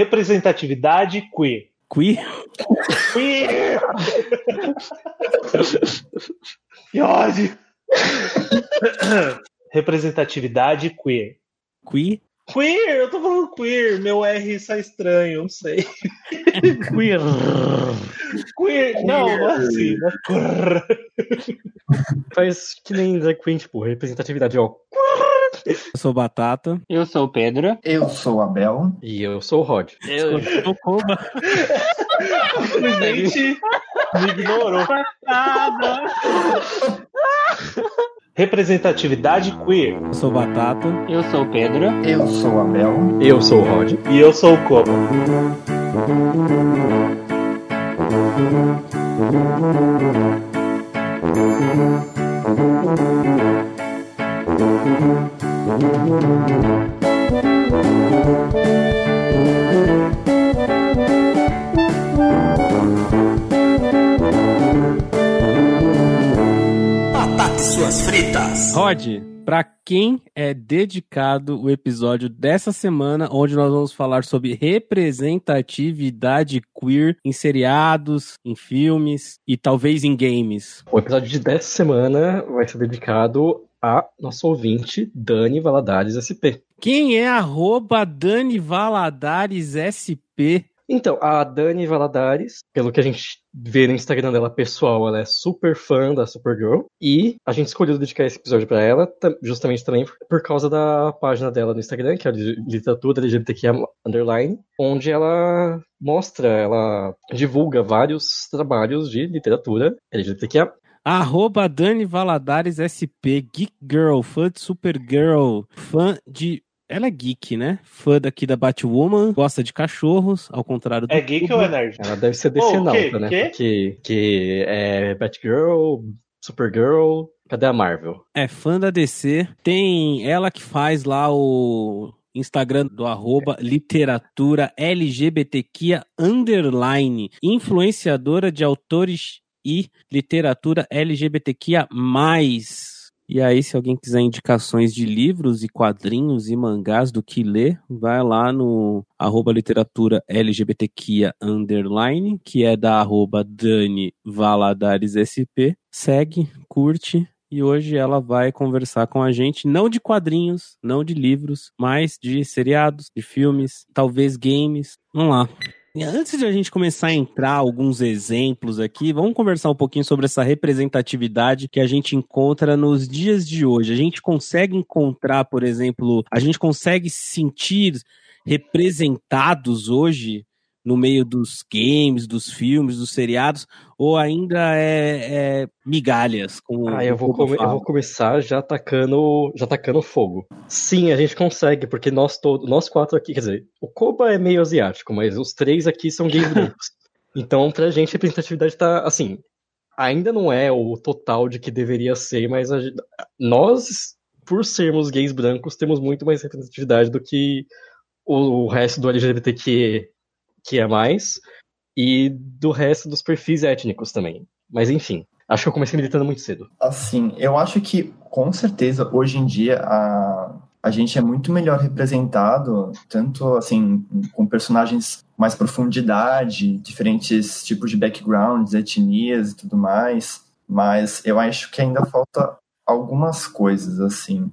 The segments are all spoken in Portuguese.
Representatividade queer. Queer? Queer! que ódio! Representatividade queer. Queer? Queer, eu tô falando queer, meu R sai estranho, não sei. Queer. Queer, não, não é assim, é queer. Faz que nem drag queen, tipo, representatividade, ó. Eu sou Batata. Eu sou o Pedro. Eu sou o Abel. E eu sou o Rod. Eu sou Koba. Simplesmente me ignorou. Representatividade queer. Eu sou Batata. Eu sou o Pedro. Eu sou o Abel. Eu sou o Rod. E eu sou o Koba. Batata e suas fritas. Rod, para quem é dedicado o episódio dessa semana, onde nós vamos falar sobre representatividade queer em seriados, em filmes e talvez em games. O episódio de dessa semana vai ser dedicado a nosso ouvinte, Dani Valadares SP. Quem é arroba Dani Valadares SP? Então, a Dani Valadares, pelo que a gente vê no Instagram dela pessoal, ela é super fã da Supergirl. E a gente escolheu dedicar esse episódio para ela, justamente também por causa da página dela no Instagram, que é a Literatura LGBTQIA Underline, onde ela mostra, ela divulga vários trabalhos de literatura LGBTQIA Arroba Dani Valadares SP, Geek Girl, fã de Supergirl, fã de ela é geek, né? Fã daqui da Batwoman, gosta de cachorros, ao contrário do. É geek Cubo. ou é nerd? Ela deve ser decenalta, Oh, né? Porque que é Batgirl, Supergirl. Cadê a Marvel? É fã da DC. Tem ela que faz lá o Instagram do arroba literatura LGBTQIA underline, influenciadora de autores e literatura LGBTQIA+. E aí, se alguém quiser indicações de livros e quadrinhos e mangás do que ler, vai lá no arroba literatura LGBTQIA underline, que é da arroba Dani Valadares SP. Segue, curte, e hoje ela vai conversar com a gente, não de quadrinhos, não de livros, mas de seriados, de filmes, talvez games. Vamos lá. Antes de a gente começar a entrar alguns exemplos aqui, vamos conversar um pouquinho sobre essa representatividade que a gente encontra nos dias de hoje. A gente consegue encontrar, por exemplo, a gente consegue se sentir representados hoje no meio dos games, dos filmes, dos seriados, ou ainda é, é migalhas? Como Ah, eu vou, come- eu vou começar já atacando, já atacando fogo. Sim, a gente consegue, porque nós todos, nós quatro aqui, quer dizer, o Koba é meio asiático, mas os três aqui são gays brancos. Então, pra gente, a representatividade tá, assim, ainda não é o total de que deveria ser, mas a nós, por sermos gays brancos, temos muito mais representatividade do que o, o resto do LGBTQ que é mais, e do resto dos perfis étnicos também. Mas enfim, acho que eu comecei militando muito cedo. Assim, eu acho que, com certeza, hoje em dia, a, a gente é muito melhor representado, tanto, assim, com personagens mais profundidade, diferentes tipos de backgrounds, etnias e tudo mais, mas eu acho que ainda falta algumas coisas, assim,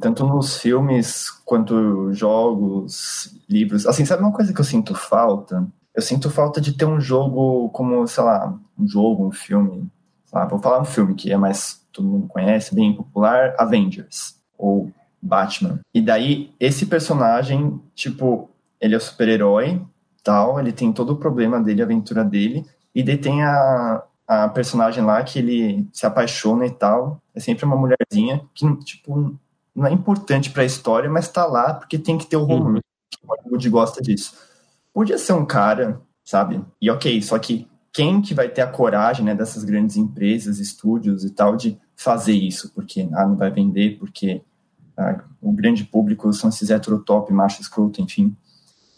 tanto nos filmes quanto jogos, livros. Assim, sabe uma coisa que eu sinto falta? Eu sinto falta de ter um jogo como, sei lá, um jogo, um filme. sei lá, vou falar um filme que é mais todo mundo conhece, bem popular, Avengers ou Batman. E daí esse personagem, tipo, ele é o super-herói, tal, ele tem todo o problema dele, a aventura dele, e daí tem a, a personagem lá que ele se apaixona e tal. É sempre uma mulherzinha que, tipo, não é importante pra história, mas tá lá porque tem que ter o romance. que O Hollywood gosta disso. Podia ser um cara, sabe? E ok, só que quem que vai ter a coragem, né, dessas grandes empresas, estúdios e tal, de fazer isso? Porque ah, não vai vender, porque ah, o grande público são esses heterotop, macho escroto, enfim.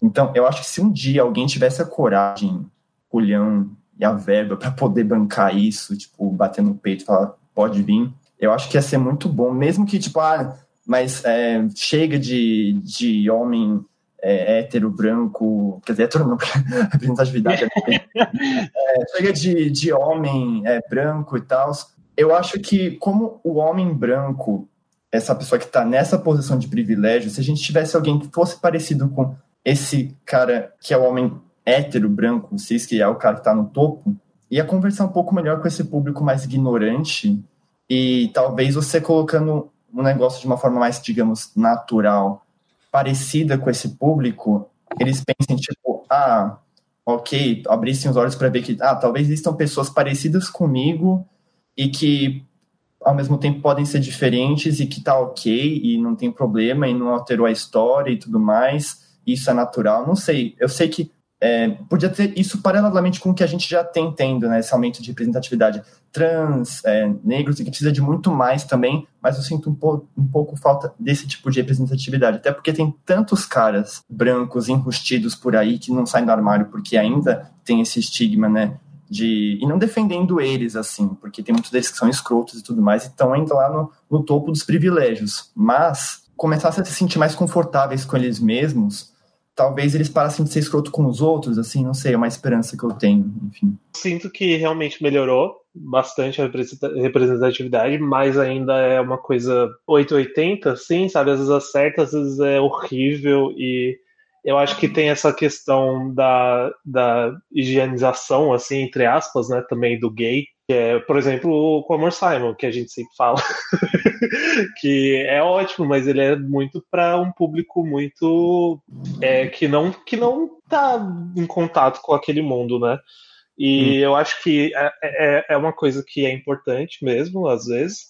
Então, eu acho que se um dia alguém tivesse a coragem, culhão e a verba para poder bancar isso, tipo, bater no peito e falar, pode vir, eu acho que ia ser muito bom, mesmo que, tipo, ah, mas é, chega de, de homem é, hétero, branco, quer dizer, hétero não, representatividade, é, chega de, de homem é, branco e tal. Eu acho que, como o homem branco, essa pessoa que está nessa posição de privilégio, se a gente tivesse alguém que fosse parecido com esse cara que é o homem hétero, branco, cis, que é o cara que está no topo, ia conversar um pouco melhor com esse público mais ignorante e talvez você colocando um negócio de uma forma mais, digamos, natural, parecida com esse público, eles pensem, tipo, ah, ok, abrissem os olhos para ver que, ah, talvez existam pessoas parecidas comigo e que ao mesmo tempo podem ser diferentes e que tá ok e não tem problema e não alterou a história e tudo mais, isso é natural, não sei. Eu sei que é, podia ter isso paralelamente com o que a gente já tem tendo, né, esse aumento de representatividade trans, é, negros, e que precisa de muito mais também, mas eu sinto um, po um pouco falta desse tipo de representatividade, até porque tem tantos caras brancos enrustidos por aí que não saem do armário porque ainda tem esse estigma, né, de... e não defendendo eles, assim, porque tem muitos deles que são escrotos e tudo mais, e estão ainda lá no, no topo dos privilégios, mas começassem a se sentir mais confortáveis com eles mesmos, talvez eles parassem de ser escroto com os outros, assim, não sei, é uma esperança que eu tenho, enfim. Sinto que realmente melhorou bastante a representatividade, mas ainda é uma coisa 880, assim, sabe? Às vezes acerta, às vezes é horrível e eu acho que tem essa questão da, da higienização, assim, entre aspas, né, também do gay, que é, por exemplo, o Amor Simon, que a gente sempre fala, que é ótimo, mas ele é muito para um público muito é, que não que não tá em contato com aquele mundo, né? E hum. eu acho que é, é, é, uma coisa que é importante mesmo, às vezes,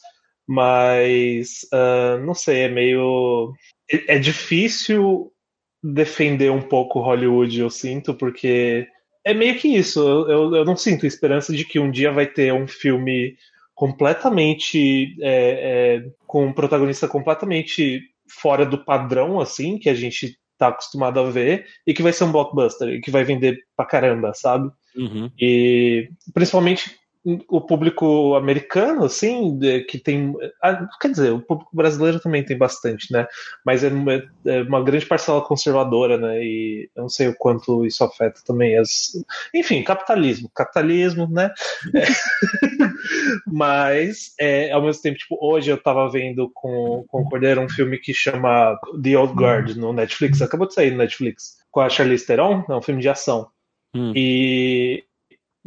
mas uh, não sei, é meio é, é difícil defender um pouco Hollywood, eu sinto, porque é meio que isso. Eu, eu não sinto esperança de que um dia vai ter um filme completamente. É, é, com um protagonista completamente fora do padrão, assim, que a gente tá acostumado a ver, e que vai ser um blockbuster, e que vai vender pra caramba, sabe? Uhum. E principalmente o público americano, assim, que tem. Ah, quer dizer, o público brasileiro também tem bastante, né? Mas é uma, é uma, grande parcela conservadora, né? E eu não sei o quanto isso afeta também as. Enfim, capitalismo. Capitalismo, né? É. Mas, é, ao mesmo tempo, tipo, hoje eu tava vendo com, com o Cordeiro um filme que chama The Old Guard no Netflix. Acabou de sair no Netflix. Com a Charlize Theron. É um filme de ação. Hum. E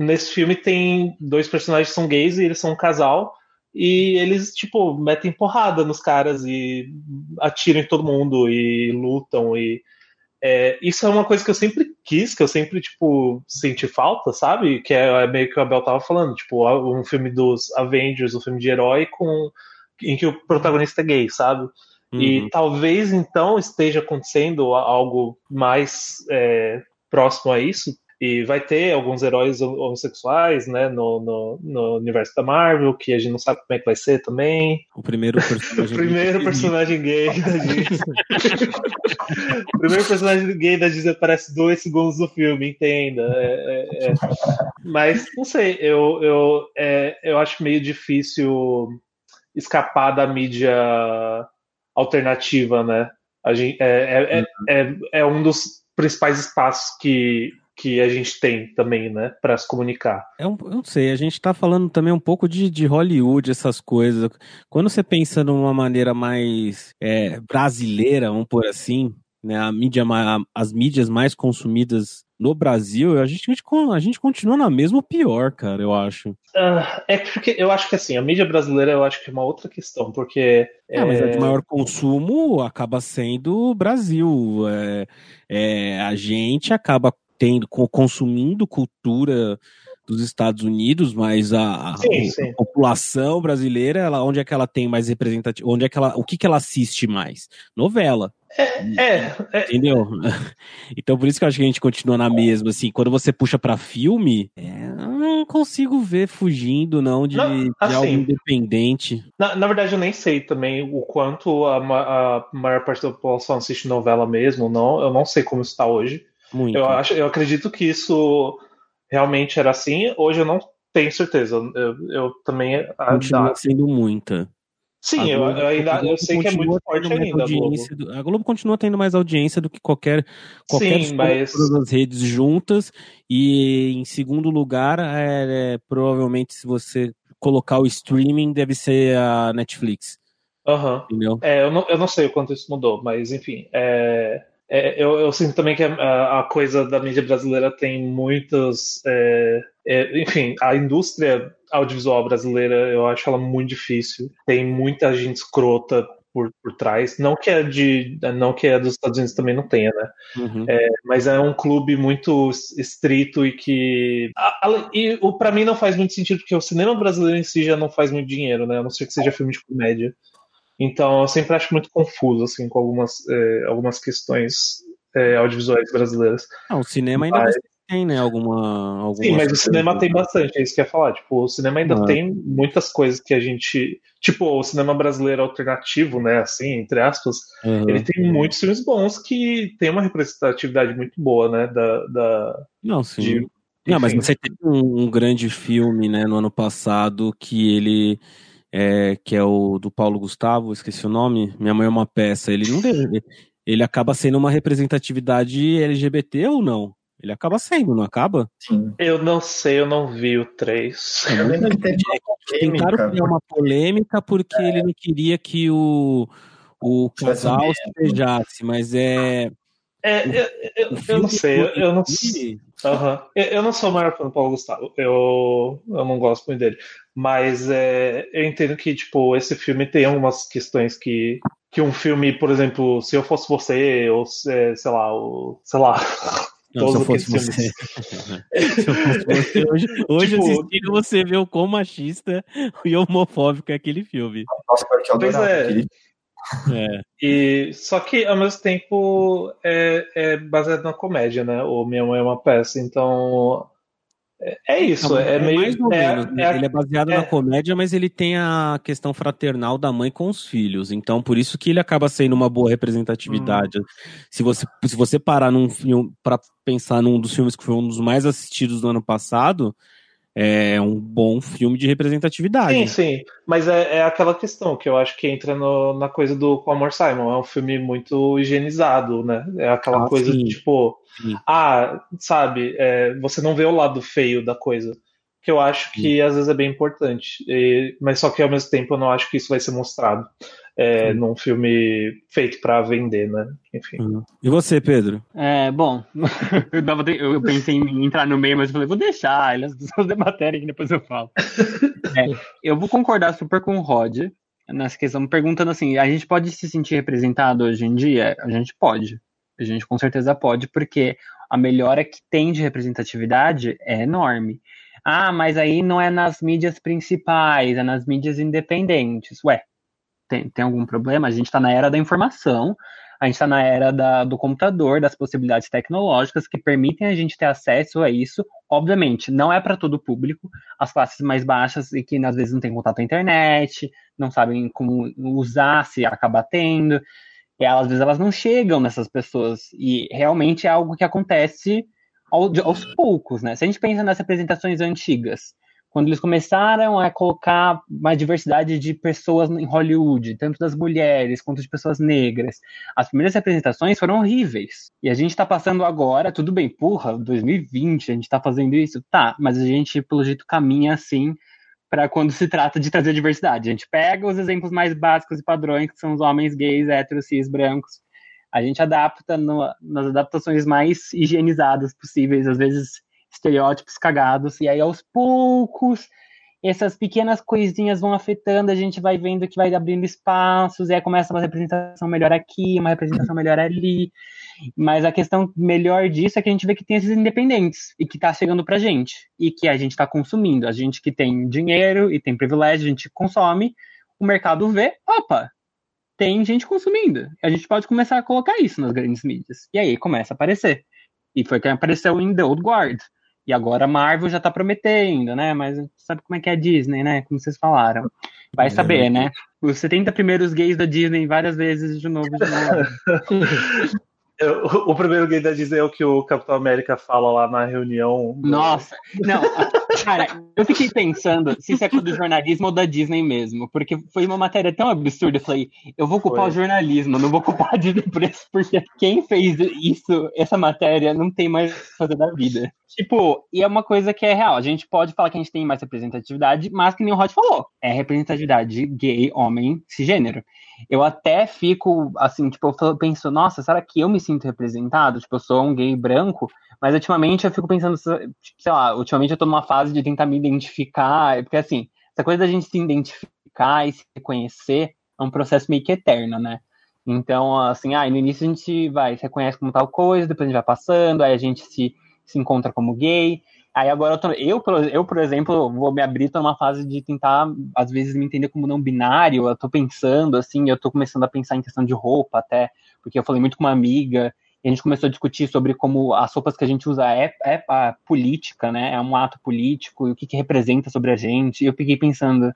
nesse filme tem dois personagens que são gays e eles são um casal. E eles, tipo, metem porrada nos caras e atiram em todo mundo e lutam. E é, isso é uma coisa que eu sempre quis, que eu sempre, tipo, senti falta, sabe? Que é, é meio que o Abel tava falando, tipo, um filme dos Avengers, um filme de herói com em que o protagonista é gay, sabe? Uhum. E talvez então esteja acontecendo algo mais é, próximo a isso, e vai ter alguns heróis homossexuais, né, no, no, no, universo da Marvel, que a gente não sabe como é que vai ser também. O primeiro personagem, o primeiro personagem gay da Disney. o primeiro personagem gay da Disney aparece dois segundos no filme, entenda. É, é, é. Mas, não sei, eu, eu, é, eu acho meio difícil escapar da mídia alternativa, né? A gente, é, é, é, é um dos principais espaços que que a gente tem também, né, para se comunicar. É um, eu não sei, a gente está falando também um pouco de, de Hollywood, essas coisas. Quando você pensa numa maneira mais é, brasileira, vamos por assim, né, a mídia, as mídias mais consumidas no Brasil, a gente, a gente continua na mesma pior, cara, eu acho. Uh, é porque eu acho que assim, a mídia brasileira eu acho que é uma outra questão, porque. É, é... mas a de maior consumo acaba sendo o Brasil. É, é, a gente acaba tendo, consumindo cultura dos Estados Unidos, mas a, sim, sim. a, população brasileira, ela, onde é que ela tem mais representativo? Onde é que ela, o que, que ela assiste mais? Novela. É, é, é, Entendeu? Então por isso que eu acho que a gente continua na mesma, assim, quando você puxa para filme, é, eu não consigo ver fugindo, não, de, não, assim, de algo independente. Na, na, verdade, eu nem sei também o quanto a, a maior parte da população assiste novela mesmo, não, eu não sei como está hoje. Muito. Eu, acho, eu acredito que isso realmente era assim. Hoje eu não tenho certeza. Eu, eu também. Continua sendo muita. Sim, eu, Globo- eu ainda a Globo eu sei que é muito forte ainda. a Globo. do- a Globo continua tendo mais audiência do que qualquer qualquer Sim, mas- todas as redes juntas. E em segundo lugar, é, é, provavelmente se você colocar o streaming, deve ser a Netflix, Aham. entendeu? É, eu não, eu não sei o quanto isso mudou, mas enfim. é, é, eu, eu sinto também que a, a coisa da mídia brasileira tem muitas. é, é, enfim, a indústria audiovisual brasileira eu acho ela muito difícil. Tem muita gente escrota por, por trás. Não que é de. Não que é dos Estados Unidos também não tenha, né? Uhum. Mas é um clube muito es- estrito e que. a- a- E o para mim não faz muito sentido, porque o cinema brasileiro em si já não faz muito dinheiro, né? A não ser que seja filme de comédia. Então eu sempre acho muito confuso, assim, com algumas, eh, algumas questões eh, audiovisuais brasileiras. Ah, o cinema ainda Mas- tem, né? Alguma, algumas Sim, mas o cinema tem bastante, é isso que eu ia falar. Tipo, o cinema ainda Ah. tem muitas coisas que a gente. Tipo, o cinema brasileiro alternativo, né? Assim, entre aspas, Uhum. ele tem muitos filmes bons que tem uma representatividade muito boa, né? Da, da, Não, sim. de- Não, mas você teve um, um grande filme, né, no ano passado, que ele é, que é o do Paulo Gustavo, esqueci o nome, Minha Mãe é uma Peça. Ele não deve, ele acaba sendo uma representatividade LGBT ou não? Ele acaba sendo, não acaba? Sim. Eu não sei, eu não vi o 3. Eu lembro que teve uma Tentaram criar uma polêmica porque ele não queria que o, o casal se beijasse, mas é. É, eu, eu, eu não sei, eu, eu não inclusive, Aham. Eu, eu não sou o maior fã do Paulo Gustavo, eu, eu não gosto muito dele. Mas é, eu entendo que, tipo, esse filme tem algumas questões que, que um filme, por exemplo, Se Eu Fosse Você, ou é, sei lá, o, sei lá. Não, se eu fosse você. se eu fosse você, hoje, hoje Tipo- assistindo você vê o quão machista e homofóbico é aquele filme. Nossa, eu Pois é. aquele. É. E, só que, ao mesmo tempo, é, é baseado na comédia, né? O Minha Mãe é uma peça, então. É, é isso, Não, é, meio. mais ou é- menos. é- ele é baseado é- na comédia, mas ele tem a questão fraternal da mãe com os filhos. Então, por isso que ele acaba sendo uma boa representatividade. Hum. Se, você, se você parar num filme para pensar num dos filmes que foi um dos mais assistidos do ano passado, é um bom filme de representatividade. Sim, sim. Mas é, é aquela questão que eu acho que entra no- na coisa do Com Amor Simon. É um filme muito higienizado, né? É aquela Ah, coisa sim. tipo, Sim. ah, sabe, é, você não vê o lado feio da coisa. Que eu acho que às vezes é bem importante. E- mas só que ao mesmo tempo eu não acho que isso vai ser mostrado é, num filme feito pra vender, né? Enfim. Uhum. E você, Pedro? É, bom, eu, eu pensei em entrar no meio, mas eu falei, vou deixar, eles pessoas debaterem que depois eu falo. É, eu vou concordar super com o Rod nessa questão, perguntando assim, a gente pode se sentir representado hoje em dia? A gente pode. A gente com certeza pode, porque a melhora que tem de representatividade é enorme. Ah, mas aí não é nas mídias principais, é nas mídias independentes. Ué, tem, tem algum problema? A gente está na era da informação, a gente está na era da- do computador, das possibilidades tecnológicas que permitem a gente ter acesso a isso. Obviamente, não é para todo o público, as classes mais baixas e que às vezes não têm contato a internet, não sabem como usar, se acaba tendo. E às vezes elas não chegam nessas pessoas. E realmente é algo que acontece aos poucos, né? Se a gente pensa nas representações antigas, quando eles começaram a colocar uma diversidade de pessoas em Hollywood, tanto das mulheres quanto de pessoas negras, as primeiras representações foram horríveis. E a gente tá passando agora, tudo bem, porra, 2020, a gente tá fazendo isso? Tá, mas a gente, pelo jeito, caminha assim para quando se trata de trazer diversidade. A gente pega os exemplos mais básicos e padrões, que são os homens gays, héteros, cis, brancos, a gente adapta no- nas adaptações mais higienizadas possíveis, às vezes estereótipos cagados, e aí aos poucos essas pequenas coisinhas vão afetando, a gente vai vendo que vai abrindo espaços, e aí começa uma representação melhor aqui, uma representação melhor ali. Mas a questão melhor disso é que a gente vê que tem esses independentes e que tá chegando pra gente e que a gente tá consumindo. A gente que tem dinheiro e tem privilégio, a gente consome, o mercado vê, opa, tem gente consumindo. A gente pode começar a colocar isso nas grandes mídias. E aí começa a aparecer. E foi que apareceu em The Old Guard. E agora a Marvel já tá prometendo, né? Mas sabe como é que é a Disney, né? Como vocês falaram. Vai saber, né? Os 70 primeiros gays da Disney várias vezes de novo, de novo. O primeiro gay da Disney é o que o Capitão América fala lá na reunião. Nossa, não, cara, eu fiquei pensando se isso é do jornalismo ou da Disney mesmo, porque foi uma matéria tão absurda, eu falei, eu vou culpar Foi. o jornalismo, não vou culpar a Disney por isso, porque quem fez isso, essa matéria, não tem mais o que fazer da vida. Tipo, e é uma coisa que é real, a gente pode falar que a gente tem mais representatividade, mas que nem o Rod falou, é representatividade gay, homem, cisgênero. Eu até fico, assim, tipo, eu penso, nossa, será que eu me sinto representado? Tipo, eu sou um gay branco, mas ultimamente eu fico pensando, tipo, sei lá, ultimamente eu tô numa fase de tentar me identificar, porque assim, essa coisa da gente se identificar e se reconhecer é um processo meio que eterno, né? Então, assim, ah, no início a gente vai, se reconhece como tal coisa, depois a gente vai passando, aí a gente se, se encontra como gay. Aí agora eu, tô, eu, por- eu, por exemplo, vou me abrir, tô numa fase de tentar, às vezes, me entender como não binário. Eu tô pensando, assim, eu tô começando a pensar em questão de roupa até, porque eu falei muito com uma amiga, e a gente começou a discutir sobre como as roupas que a gente usa é, é a política, né? É um ato político, e o que, que representa sobre a gente. E eu fiquei pensando,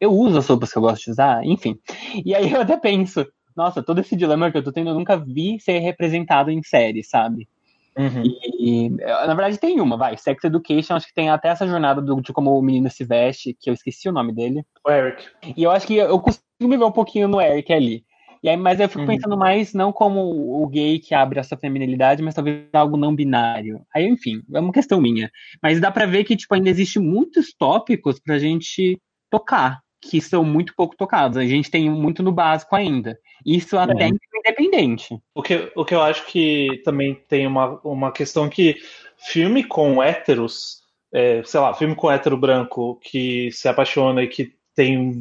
eu uso as roupas que eu gosto de usar, enfim. E aí eu até penso, nossa, todo esse dilema que eu tô tendo, eu nunca vi ser representado em série, sabe? Uhum. E, na verdade, tem uma, vai. Sex Education, acho que tem até essa jornada do, de como o menino se veste, que eu esqueci o nome dele. O Eric. E eu acho que eu consigo me ver um pouquinho no Eric ali. E aí, mas eu fico Uhum. pensando mais não como o gay que abre a sua feminilidade, mas talvez algo não binário. Aí, enfim, é uma questão minha. Mas dá pra ver que, tipo, ainda existe muitos tópicos pra gente tocar, que são muito pouco tocados. A gente tem muito no básico ainda. Isso até independente. O que, o que eu acho que também tem uma, uma questão que filme com héteros, é, sei lá, filme com hétero branco que se apaixona e que tem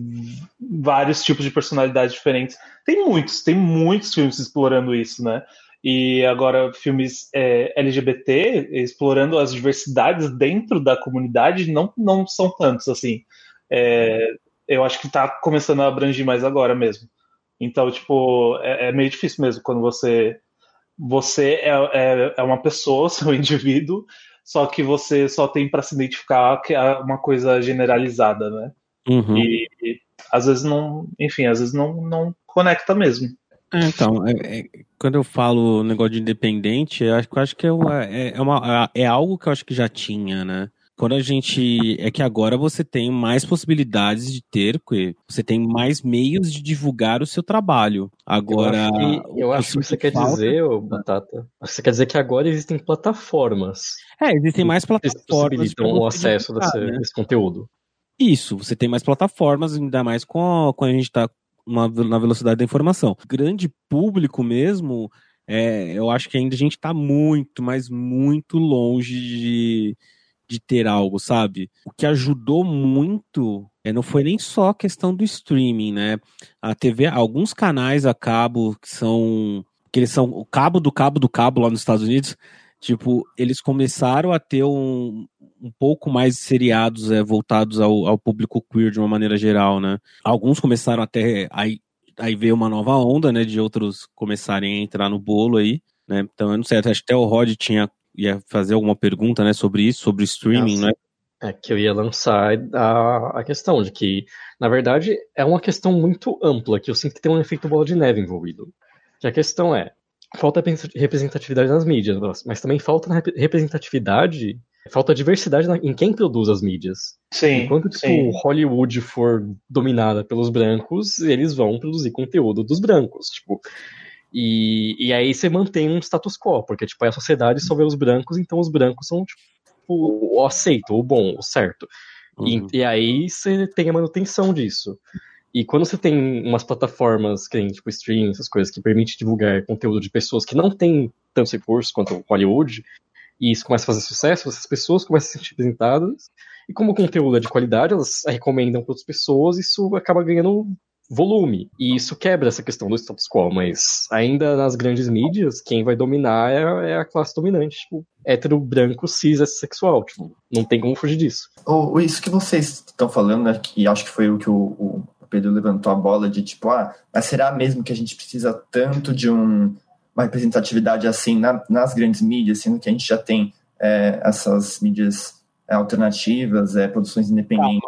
vários tipos de personalidades diferentes. Tem muitos, tem muitos filmes explorando isso, né? E agora filmes é, LGBT explorando as diversidades dentro da comunidade não, não são tantos assim. É, eu acho que tá começando a abranger mais agora mesmo. Então, tipo, é, é meio difícil mesmo quando você você é, é, é uma pessoa, seu indivíduo, só que você só tem para se identificar que é uma coisa generalizada, né? Uhum. E, e às vezes não, enfim, às vezes não, não conecta mesmo. É, então, é- é- quando eu falo negócio de independente, eu acho, eu acho que é, é, é uma- é algo que eu acho que já tinha, né? Quando a gente. É que agora você tem mais possibilidades de ter, que você tem mais meios de divulgar o seu trabalho. Agora. eu acho que, eu acho que você quer falta- dizer, ô Batata, que você quer dizer que agora existem plataformas É, existem mais que plataformas. pra possibilitam o acesso desse, né? desse conteúdo. Isso, você tem mais plataformas, ainda mais com a- quando a gente está na velocidade da informação. Grande público mesmo, é, eu acho que ainda a gente está muito, mas muito longe de, de ter algo, sabe? O que ajudou muito é, não foi nem só a questão do streaming, né? A TV, alguns canais a cabo que são. que eles são o cabo do cabo do cabo lá nos Estados Unidos. Tipo, eles começaram a ter um, um pouco mais de seriados é, voltados ao, ao público queer de uma maneira geral, né? Alguns começaram até. Aí, aí veio uma nova onda, né? De outros começarem a entrar no bolo aí, né? Então eu não sei, acho que até o Rod tinha. Ia fazer alguma pergunta, né, sobre isso, sobre streaming, Ah, né? É que eu ia lançar a, a questão de que, na verdade, é uma questão muito ampla, que eu sinto que tem um efeito bola de neve envolvido. Que a questão é, falta representatividade nas mídias, mas também falta representatividade, falta diversidade na- em quem produz as mídias. Sim, Enquanto tipo, sim. Hollywood for dominada pelos brancos, eles vão produzir conteúdo dos brancos, tipo. E, e aí você mantém um status quo, porque tipo, a sociedade só vê os brancos, então os brancos são tipo, o aceito, o bom, o certo. E- Uhum. E, aí você tem a manutenção disso. E quando você tem umas plataformas que tem, tipo, streaming, essas coisas, que permite divulgar conteúdo de pessoas que não têm tantos recursos quanto o Hollywood, e isso começa a fazer sucesso, essas pessoas começam a se sentir representadas, e como o conteúdo é de qualidade, elas recomendam para outras pessoas, isso acaba ganhando volume. E isso quebra essa questão do status quo, mas ainda nas grandes mídias, quem vai dominar é, é a classe dominante, tipo, hétero, branco, cis, sexual. Tipo, não tem como fugir disso. O, o- isso que vocês estão falando, né, que acho que foi o que o, o Pedro levantou a bola de tipo, ah, mas será mesmo que a gente precisa tanto de um, uma representatividade assim na- nas grandes mídias, sendo que a gente já tem é, essas mídias é, alternativas, é, produções independentes,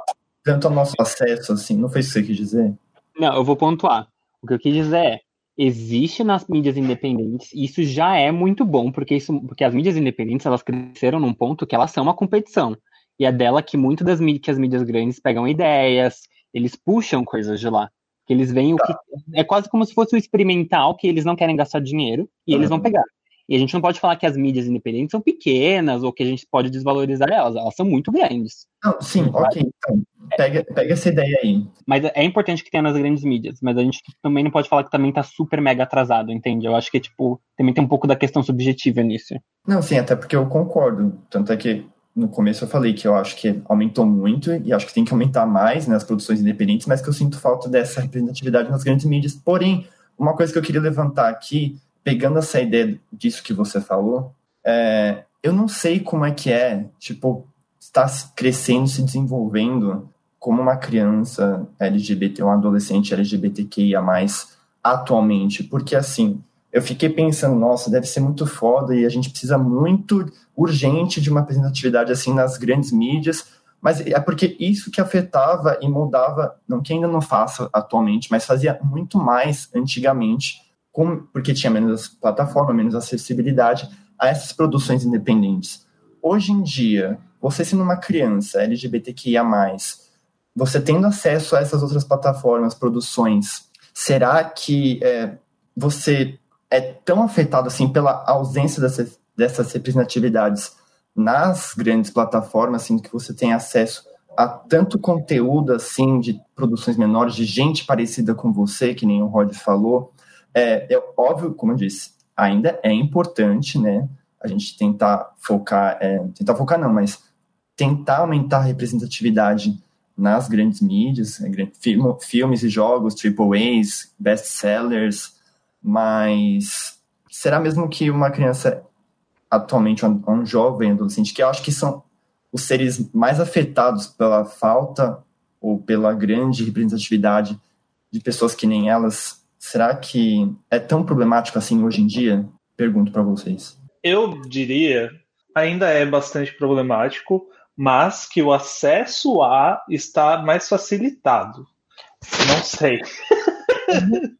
tanto ao nosso acesso, assim, não foi isso que você quis dizer? Não, eu vou pontuar. O que eu quis dizer é, existe nas mídias independentes, e isso já é muito bom, porque, isso, porque as mídias independentes elas cresceram num ponto que elas são uma competição. E é dela que muitas das mídias, que as mídias grandes pegam ideias, eles puxam coisas de lá. Que eles veem o que. É quase como se fosse o experimental, que eles não querem gastar dinheiro e eles vão pegar. E a gente não pode falar que as mídias independentes são pequenas ou que a gente pode desvalorizar elas. Elas são muito grandes. Não, sim, ok. Então, pega, pega essa ideia aí. Mas é importante que tenha nas grandes mídias. Mas a gente também não pode falar que também tá super mega atrasado, entende? Eu acho que, tipo, também tem um pouco da questão subjetiva nisso. Não, sim, até porque eu concordo. Tanto é que no começo eu falei que eu acho que aumentou muito e acho que tem que aumentar mais nas produções independentes, mas que eu sinto falta dessa representatividade nas grandes mídias. Porém, uma coisa que eu queria levantar aqui, pegando essa ideia disso que você falou, é, eu não sei como é que é, tipo, estar crescendo, se desenvolvendo como uma criança LGBT, um adolescente LGBTQIA+, atualmente, porque assim, eu fiquei pensando, nossa, deve ser muito foda e a gente precisa muito urgente de uma representatividade assim nas grandes mídias, mas é porque isso que afetava e mudava, não que ainda não faça atualmente, mas fazia muito mais antigamente, com, porque tinha menos plataforma, menos acessibilidade a essas produções independentes. Hoje em dia, você sendo uma criança LGBTQIA+, você tendo acesso a essas outras plataformas, produções, será que é, você é tão afetado assim pela ausência dessas, representatividades nas grandes plataformas, assim, que você tem acesso a tanto conteúdo assim de produções menores, de gente parecida com você, que nem o Rod falou. É, é óbvio, como eu disse, ainda é importante, né? A gente tentar focar, é, tentar focar não, mas tentar aumentar a representatividade nas grandes mídias, né, filmes e jogos, triple A's, best-sellers, mas será mesmo que uma criança atualmente, um, jovem adolescente, que eu acho que são os seres mais afetados pela falta ou pela grande representatividade de pessoas que nem elas, será que é tão problemático assim hoje em dia? Pergunto para vocês. Eu diria, ainda é bastante problemático, mas que o acesso a está mais facilitado. Não sei.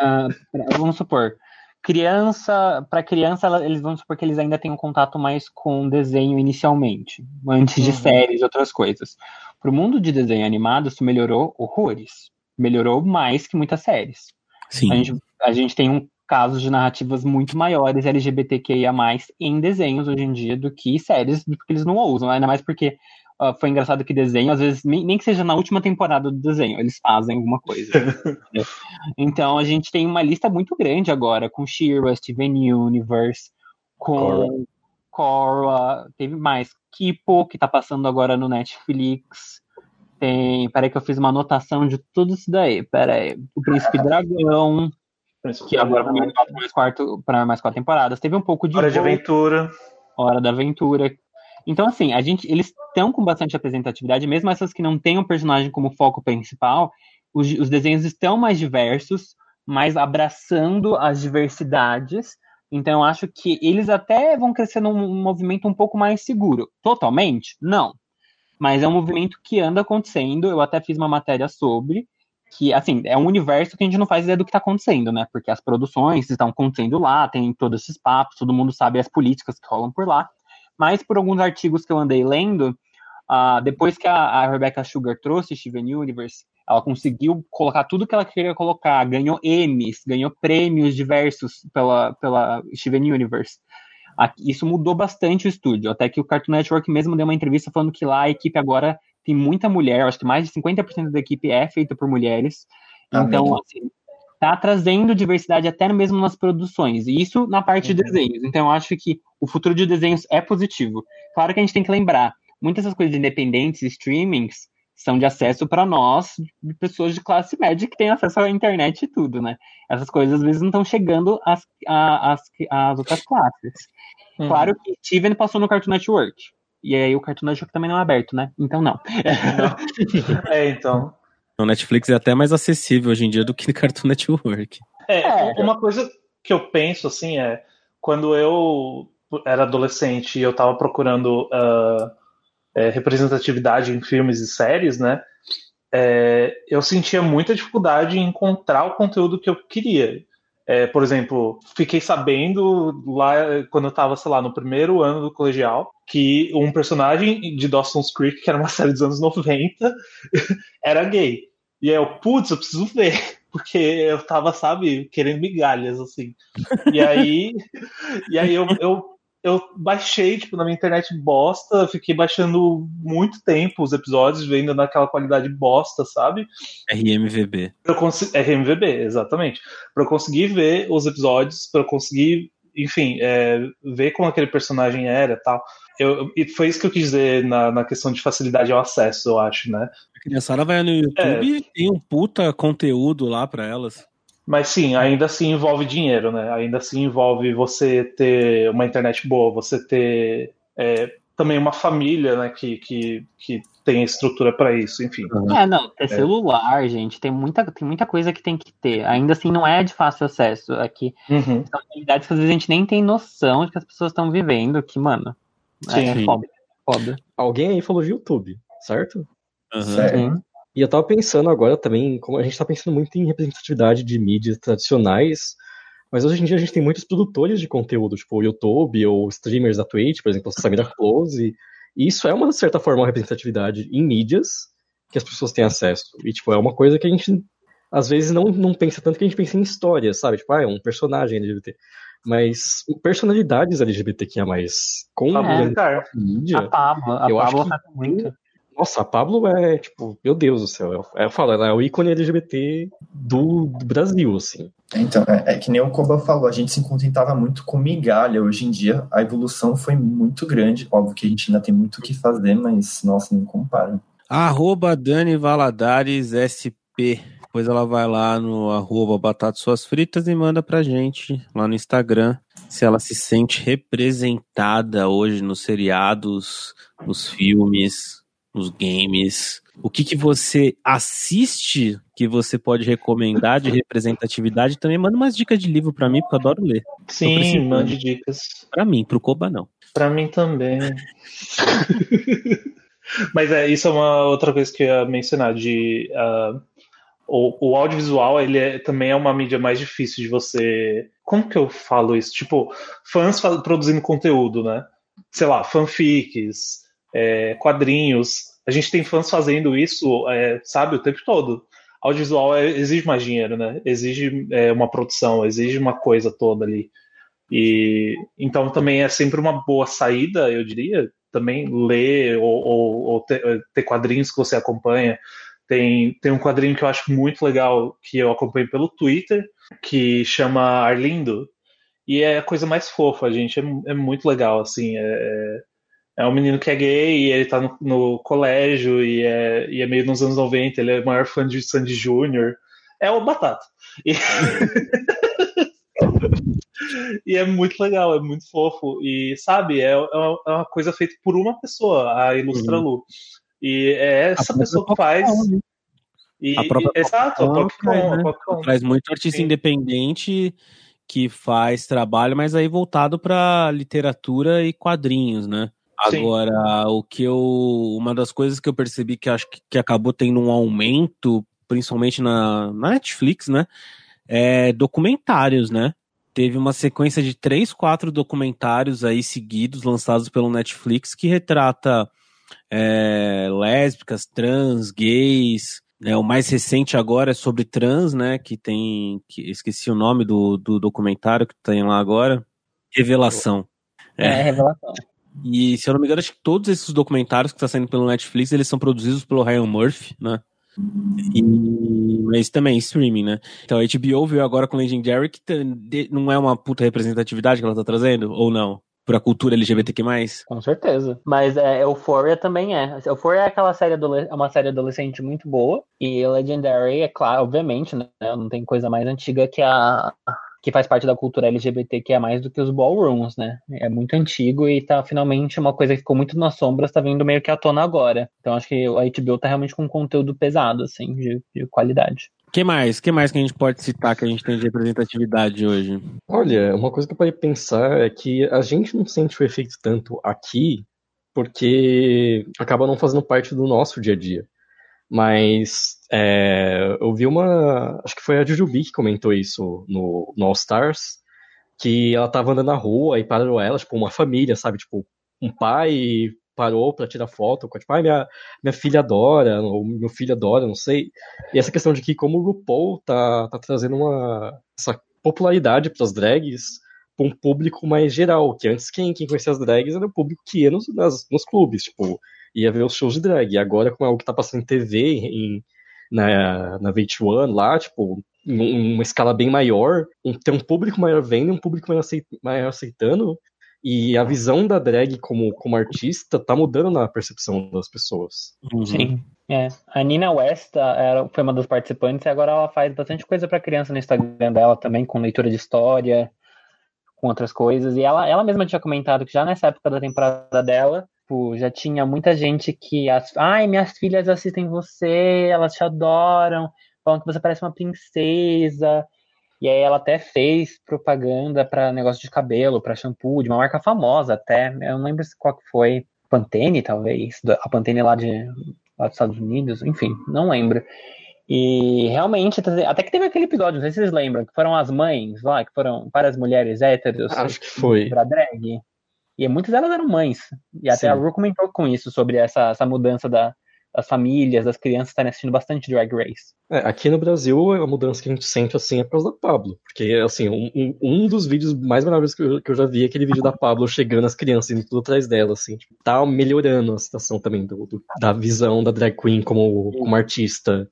É, uh, vamos supor, criança, para criança, eles vão supor que eles ainda têm um contato mais com desenho inicialmente, antes de uhum. séries e outras coisas. Para o mundo de desenho animado, isso melhorou horrores. Melhorou mais que muitas séries. Sim. A gente, a gente tem um caso de narrativas muito maiores LGBTQIA+, em desenhos hoje em dia do que séries, porque eles não usam, ainda mais porque uh, foi engraçado que desenho, às vezes, nem, nem, que seja na última temporada do desenho, eles fazem alguma coisa. então a gente tem uma lista muito grande agora, com Shira, Steven Universe, com Korra, teve mais. Kipo, que tá passando agora no Netflix. Tem. Peraí, que eu fiz uma anotação de tudo isso daí. Peraí. O Príncipe Dragão. que agora vai para mais, quarto, para mais quatro temporadas. Teve um pouco de. Hora de Aventura. Hora da Aventura, então, assim, a gente, eles estão com bastante representatividade, mesmo essas que não têm o personagem como foco principal, os, os desenhos estão mais diversos, mais abraçando as diversidades. Então, eu acho que eles até vão crescer num movimento um pouco mais seguro. Totalmente? Não. Mas é um movimento que anda acontecendo. Eu até fiz uma matéria sobre que, assim, é um universo que a gente não faz ideia do que está acontecendo, né? Porque as produções estão acontecendo lá, tem todos esses papos, todo mundo sabe as políticas que rolam por lá mas por alguns artigos que eu andei lendo, uh, depois que a, a, Rebecca Sugar trouxe Steven Universe, ela conseguiu colocar tudo que ela queria colocar, ganhou Emmys, ganhou prêmios diversos pela, pela Steven Universe. Isso mudou bastante o estúdio, até que o Cartoon Network mesmo deu uma entrevista falando que lá a equipe agora tem muita mulher, acho que mais de 50% da equipe é feita por mulheres. Então, assim, tá trazendo diversidade até mesmo nas produções, e isso na parte uhum. de desenhos. Então eu acho que o futuro de desenhos é positivo. Claro que a gente tem que lembrar, muitas dessas coisas independentes, streamings, são de acesso para nós, de pessoas de classe média que têm acesso à internet e tudo, né? Essas coisas às vezes não estão chegando às, às, às outras classes. Uhum. Claro que Steven passou no Cartoon Network. E aí o Cartoon Network também não é aberto, né? Então não. não. é, então. O Netflix é até mais acessível hoje em dia do que no Cartoon Network. É, é, uma coisa que eu penso assim é quando eu era adolescente e eu tava procurando uh, é, representatividade em filmes e séries, né? é, eu sentia muita dificuldade em encontrar o conteúdo que eu queria. É, por exemplo, fiquei sabendo lá quando eu estava, sei lá, no primeiro ano do colegial, que um personagem de Dawson's Creek, que era uma série dos anos 90, era gay. E aí eu, putz, eu preciso ver, porque eu tava, sabe, querendo migalhas, assim. E aí, e aí eu, eu eu baixei, tipo, na minha internet bosta, fiquei baixando muito tempo os episódios, vendo naquela qualidade bosta, sabe? RMVB. Eu cons... RMVB, exatamente. Pra eu conseguir ver os episódios, pra eu conseguir, enfim, é, ver como aquele personagem era e tal. Eu, e foi isso que eu quis dizer na, na questão de facilidade ao acesso, eu acho, né? A criançada vai no YouTube é. e tem um puta conteúdo lá pra elas. Mas sim, ainda assim envolve dinheiro, né? Ainda assim envolve você ter uma internet boa, você ter é, também uma família, né? Que, que, que tem estrutura para isso, enfim. É, não, ter é. celular, gente, tem muita, tem muita coisa que tem que ter. Ainda assim, não é de fácil acesso. Aqui uhum. são realidades que às vezes a gente nem tem noção de que as pessoas estão vivendo, que, mano, sim, é foda, foda. Alguém aí falou de YouTube, certo? Uhum. Certo. E eu tava pensando agora também, como a gente tá pensando muito em representatividade de mídias tradicionais, mas hoje em dia a gente tem muitos produtores de conteúdo, tipo o YouTube ou streamers da Twitch, por exemplo, Samira Close, e isso é uma certa forma uma representatividade em mídias que as pessoas têm acesso. E tipo, é uma coisa que a gente às vezes não, não pensa tanto que a gente pensa em histórias, sabe? Tipo, ah, é um personagem LGBT. Mas personalidades LGBTQIA+, com é, mídia, a Pablo, a eu Pablo acho que muito. Nossa, a Pablo é, tipo, meu Deus do céu. Eu, eu falo, ela é o ícone LGBT do, do Brasil, assim. Então, é, é, que nem o Koba falou, a gente se contentava muito com migalha. Hoje em dia, a evolução foi muito grande. Óbvio que a gente ainda tem muito o que fazer, mas, nossa, não compara. Arroba Dani Valadares SP. Depois ela vai lá no arroba Batatas Suas Fritas e manda pra gente lá no Instagram se ela se sente representada hoje nos seriados, nos filmes, nos games? O que, que você assiste que você pode recomendar de representatividade? Também manda umas dicas de livro para mim, porque eu adoro ler. Sim, mande dicas. Para mim, pro Koba não. Para mim também. Mas é, isso é uma outra coisa que eu ia mencionar, de uh, o, o, audiovisual, ele é, também é uma mídia mais difícil de você... Como que eu falo isso? Tipo, fãs produzindo conteúdo, né? Sei lá, fanfics, é, quadrinhos. A gente tem fãs fazendo isso, é, sabe, o tempo todo. Audiovisual é, exige mais dinheiro, né? Exige é, uma produção, exige uma coisa toda ali. E então também é sempre uma boa saída, eu diria, também ler ou, ou, ou ter, ter, quadrinhos que você acompanha. Tem, tem um quadrinho que eu acho muito legal que eu acompanho pelo Twitter, que chama Arlindo. E é a coisa mais fofa, gente. É, é muito legal, assim. É, é um menino que é gay e ele tá no, no colégio e é, e é, meio nos anos 90, ele é o maior fã de Sandy Júnior. É o Batata. E... e... é muito legal, é muito fofo. E, sabe, é, é, uma, é uma coisa feita por uma pessoa, a Ilustra uhum. Lu. E é essa a pessoa que faz. Né? E, a própria exato, a Popcorn, né? Traz muito artista Sim. independente que faz trabalho, mas aí voltado para literatura e quadrinhos, né? Agora, Sim. o que eu. Uma das coisas que eu percebi que acho que, que acabou tendo um aumento, principalmente na, na Netflix, né? É documentários, né? Teve uma sequência de três, quatro documentários aí seguidos, lançados pelo Netflix, que retrata é, lésbicas, trans, gays. Né? O mais recente agora é sobre trans, né? Que tem. Que, esqueci o nome do, do documentário que tem lá agora. Revelação. É, é Revelação. E, se eu não me engano, acho que todos esses documentários que estão tá saindo pelo Netflix, eles são produzidos pelo Ryan Murphy, né? E, mas também streaming, né? Então a HBO viu agora com Legendary que não é uma puta representatividade que ela tá trazendo, ou não? Pra cultura LGBTQ+. Com certeza. Mas é, Euphoria também é. Euphoria é aquela série, é uma série adolescente muito boa. E Legendary, é claro, obviamente, né? Não tem coisa mais antiga que a, que faz parte da cultura LGBT, que é mais do que os ballrooms, né? É muito antigo e tá finalmente uma coisa que ficou muito nas sombras, tá vindo meio que à tona agora. Então acho que a HBO tá realmente com um conteúdo pesado, assim, de, de qualidade. que mais? que mais que a gente pode citar que a gente tem de representatividade hoje? Olha, uma coisa que eu poderia pensar é que a gente não sente o efeito tanto aqui porque acaba não fazendo parte do nosso dia a dia. Mas é, eu vi uma. Acho que foi a Jujubi que comentou isso no, no All Stars. Que ela tava andando na rua e parou ela, tipo, uma família, sabe? Tipo, um pai parou para tirar foto, tipo, ai, minha, minha filha adora, ou meu filho adora, não sei. E essa questão de que como o RuPaul tá, tá trazendo uma essa popularidade para as drags para um público mais geral, que antes quem, quem conhecia as drags era o público que ia nos, nas, nos clubes, tipo, ia ver os shows de drag. E agora, com algo que tá passando em TV, em, na, na VH1 lá, tipo, em uma escala bem maior, tem um público maior vendo, um público maior, aceit, maior aceitando, e a visão da drag como, como artista tá mudando na percepção das pessoas. Uhum. Sim. É. A Nina West era, foi uma das participantes e agora ela faz bastante coisa para criança no Instagram dela também, com leitura de história, com outras coisas. E ela, ela mesma tinha comentado que já nessa época da temporada dela, tipo, já tinha muita gente que. As, Ai, minhas filhas assistem você, elas te adoram, falam que você parece uma princesa. E aí ela até fez propaganda para negócio de cabelo, para shampoo, de uma marca famosa até. Eu não lembro qual que foi. Pantene, talvez. A Pantene lá, de, lá dos Estados Unidos, enfim, não lembro. E realmente, até que teve aquele episódio, não sei se vocês lembram, que foram as mães lá, que foram várias mulheres héteros. Acho que foi. Pra drag. E muitas delas eram mães. E até Sim. a Ru comentou com isso, sobre essa, essa mudança da, das famílias, das crianças estarem assistindo bastante Drag Race. É, aqui no Brasil, a mudança que a gente sente assim é por causa da Pablo. Porque, assim, um, um dos vídeos mais maravilhosos que eu, que eu, já vi é aquele vídeo da Pablo chegando as crianças indo tudo atrás dela, assim. Tipo, tá melhorando a situação também do, do, da visão da drag queen como, como artista.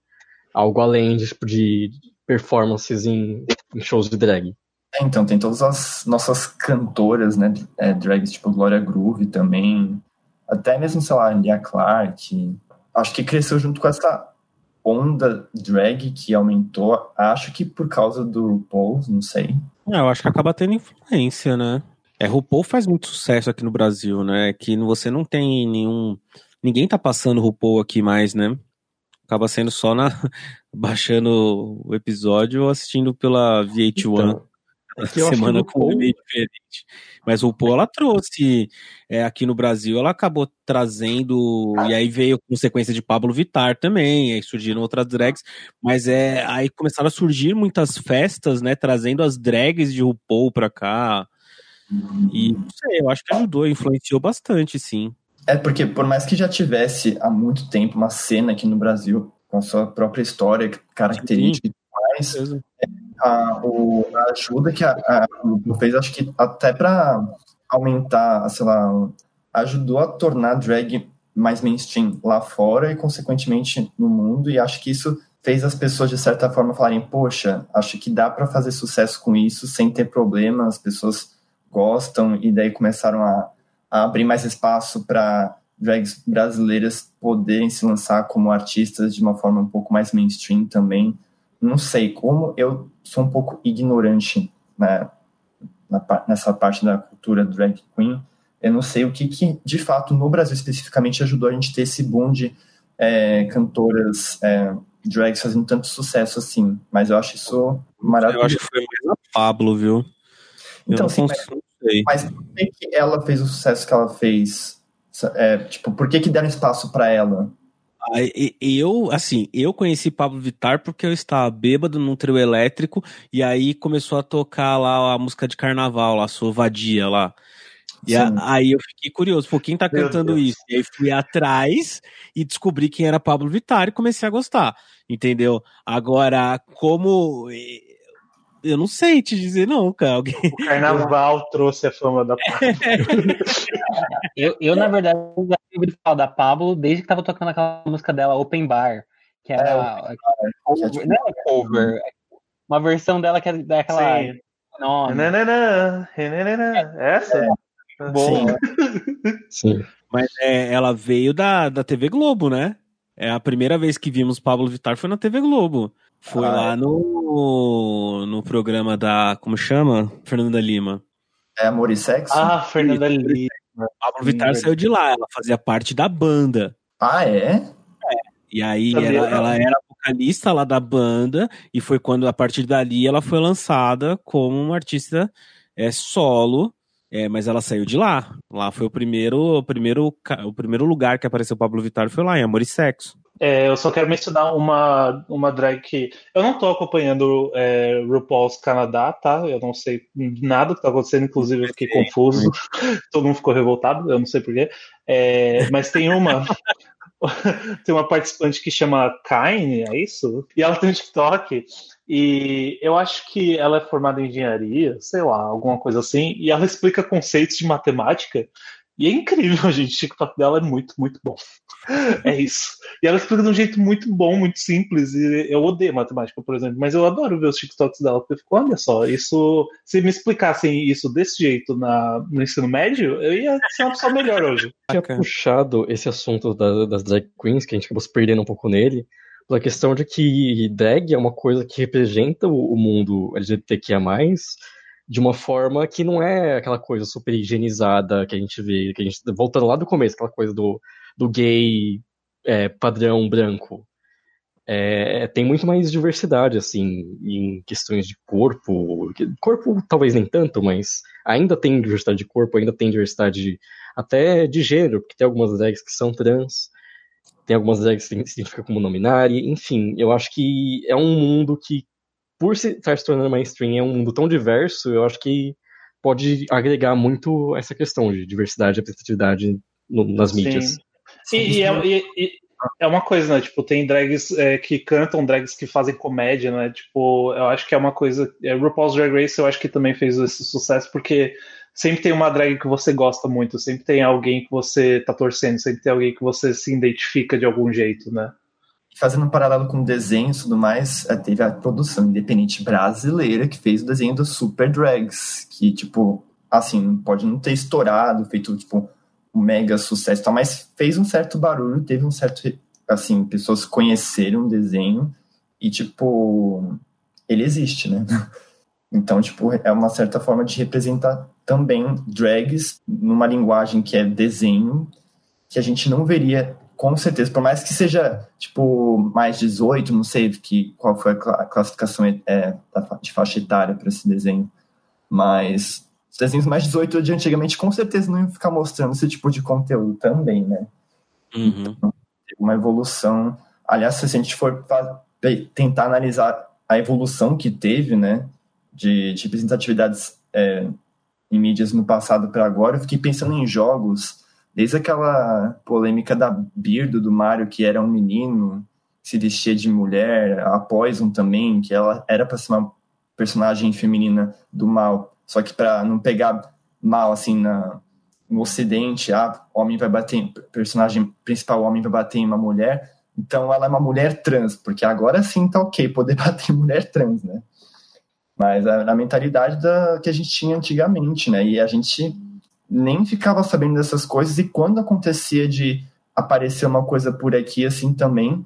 Algo além de, tipo, de performances em, em shows de drag. É, então, tem todas as nossas cantoras, né, é, drags, tipo Glória Groove também, até mesmo, sei lá, Lia Clark, acho que cresceu junto com essa onda drag que aumentou, acho que por causa do RuPaul, não sei. É, eu acho que acaba tendo influência, né? É, RuPaul faz muito sucesso aqui no Brasil, né? Que você não tem nenhum. Ninguém tá passando RuPaul aqui mais, né? Acaba sendo só na. baixando o episódio ou assistindo pela VH1. Então, essa semana com meio diferente. Mas o Paul ela trouxe é, aqui no Brasil, ela acabou trazendo e aí veio consequência de Pablo Vitar também, aí surgiram outras drags, mas é aí começaram a surgir muitas festas, né, trazendo as drags de RuPaul pra cá. E não sei, eu acho que ajudou, influenciou bastante, sim. É porque por mais que já tivesse há muito tempo uma cena aqui no Brasil com a sua própria história, característica sim. e mais, a, o, a ajuda que a, a fez, acho que até para aumentar, sei lá, ajudou a tornar drag mais mainstream lá fora e, consequentemente, no mundo, e acho que isso fez as pessoas, de certa forma, falarem: Poxa, acho que dá para fazer sucesso com isso sem ter problema, as pessoas gostam, e daí começaram a, a abrir mais espaço para drags brasileiras poderem se lançar como artistas de uma forma um pouco mais mainstream também. Não sei como eu sou um pouco ignorante né, na, nessa parte da cultura drag queen. Eu não sei o que, que, de fato, no Brasil especificamente, ajudou a gente ter esse boom de é, cantoras é, drags fazendo tanto sucesso assim. Mas eu acho isso maravilhoso. Eu acho que foi mais a Pablo, viu? então, sim, mas, mas por que, que ela fez o sucesso que ela fez? É, tipo, por que, que deram espaço para ela? Eu, assim, eu conheci Pablo Vittar porque eu estava bêbado num trio elétrico e aí começou a tocar lá a música de carnaval, lá, a sua vadia lá. E a, aí eu fiquei curioso, pô, quem tá cantando isso? E aí fui atrás e descobri quem era Pablo Vittar e comecei a gostar, entendeu? Agora, como eu não sei te dizer, não, cara. Alguém... O carnaval trouxe a fama da Pablo. eu, eu, na verdade, já ouvi falar da Pablo desde que tava tocando aquela música dela, Open Bar. Que era. É, cover, não é cover. Uma versão dela que é daquela. Sim. Não, não. Essa? É. Boa. Sim. Mas é, ela veio da, da TV Globo, né? É a primeira vez que vimos Pablo Vittar foi na TV Globo. Foi ah, lá é. no, no programa da. Como chama? Fernanda Lima. É Amor e Sexo? Ah, Fernanda Lima. Pablo Vittar saiu de lá, ela fazia parte da banda. Ah, é? É. E aí ela, ela, era vocalista lá da banda, e foi quando, a partir dali, ela foi lançada como uma artista é, solo. É, mas ela saiu de lá. Lá foi o primeiro, o primeiro, o primeiro lugar que apareceu Pablo Vittar foi lá, em Amor e Sexo. É, eu só quero mencionar uma, uma drag que. Eu não tô acompanhando é, RuPaul's Canadá, tá? Eu não sei nada que tá acontecendo, inclusive eu fiquei confuso. Todo mundo ficou revoltado, eu não sei porquê. É, mas tem uma. tem uma participante que chama Kaine, é isso? E ela tem um TikTok. E eu acho que ela é formada em engenharia, sei lá, alguma coisa assim. E ela explica conceitos de matemática e é incrível, gente. O TikTok dela é muito, muito bom. É isso. E ela explica de um jeito muito bom, muito simples. E eu odeio matemática, por exemplo, mas eu adoro ver os TikToks dela, porque eu fico, olha só, isso. Se me explicassem isso desse jeito na, no ensino médio, eu ia ser uma pessoa melhor hoje. Eu tinha puxado esse assunto da, das drag queens, que a gente acabou se perdendo um pouco nele, pela questão de que drag é uma coisa que representa o, o mundo LGBTQIA de uma forma que não é aquela coisa super higienizada que a gente vê, que a gente, voltando lá do começo, aquela coisa do, do gay é, padrão branco. É, tem muito mais diversidade, assim, em questões de corpo. Corpo talvez nem tanto, mas ainda tem diversidade de corpo, ainda tem diversidade até de gênero, porque tem algumas drags que são trans, tem algumas drags que se identificam como nominari, enfim, eu acho que é um mundo que por se estar se tornando mainstream, é um mundo tão diverso, eu acho que pode agregar muito essa questão de diversidade e representatividade nas mídias. Sim. E, e, é, e, é, uma coisa, né? Tipo, tem drags é, que cantam, drags que fazem comédia, né? Tipo, eu acho que é uma coisa. É, RuPaul's Drag Race eu acho que também fez esse sucesso, porque sempre tem uma drag que você gosta muito, sempre tem alguém que você tá torcendo, sempre tem alguém que você se identifica de algum jeito, né? Fazendo um paralelo com desenho e tudo mais, é, teve a produção independente brasileira que fez o desenho do Super Drags, que, tipo, assim, pode não ter estourado, feito, tipo, um mega sucesso, tal, mas fez um certo barulho, teve um certo, assim, pessoas conheceram o desenho e, tipo, ele existe, né? Então, tipo, é uma certa forma de representar também drags numa linguagem que é desenho, que a gente não veria com certeza, por mais que seja, tipo, mais 18, não sei que, qual foi a classificação é, de faixa etária para esse desenho, mas os desenhos mais 18 de antigamente com certeza não iam ficar mostrando esse tipo de conteúdo também, né? Uhum. Então, uma evolução. Aliás, se a gente for tentar analisar a evolução que teve, né, de, de representatividades é, em mídias no passado para agora, eu fiquei pensando em jogos Desde aquela polêmica da Birdo do Mario, que era um menino, se vestia de mulher, a Poison também, que ela era para ser uma personagem feminina do mal, só que para não pegar mal assim na, no ocidente, ah, homem vai bater, personagem principal homem vai bater em uma mulher, então ela é uma mulher trans, porque agora sim tá ok poder bater em mulher trans, né? Mas a, a mentalidade da, que a gente tinha antigamente, né? E a gente nem ficava sabendo dessas coisas, e quando acontecia de aparecer uma coisa por aqui assim também,